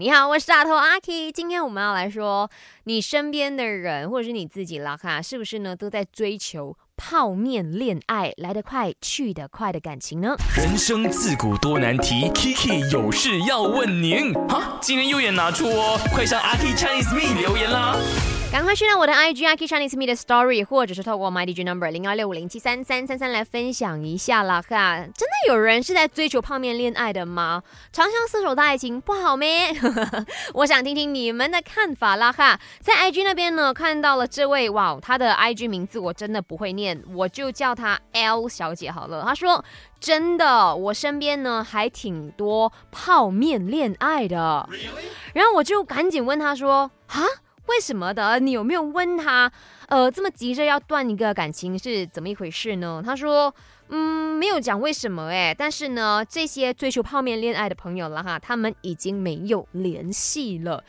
你好，我是大头阿 K。今天我们要来说，你身边的人或者是你自己啦，哈，是不是呢都在追求泡面恋爱，来得快去得快的感情呢？人生自古多难题，Kiki 有事要问您。哈，今天又也拿出哦，快上阿 K Chinese Me 留言啦。赶快去到我的 IG a k i Chinese Me 的 Story，或者是透过 My DJ Number 零二六五零七三三三三来分享一下啦哈！真的有人是在追求泡面恋爱的吗？长相厮守的爱情不好咩？我想听听你们的看法啦哈！在 IG 那边呢，看到了这位哇，他的 IG 名字我真的不会念，我就叫他 L 小姐好了。他说真的，我身边呢还挺多泡面恋爱的。然后我就赶紧问他说啊？为什么的？你有没有问他？呃，这么急着要断一个感情是怎么一回事呢？他说，嗯，没有讲为什么哎，但是呢，这些追求泡面恋爱的朋友了哈，他们已经没有联系了。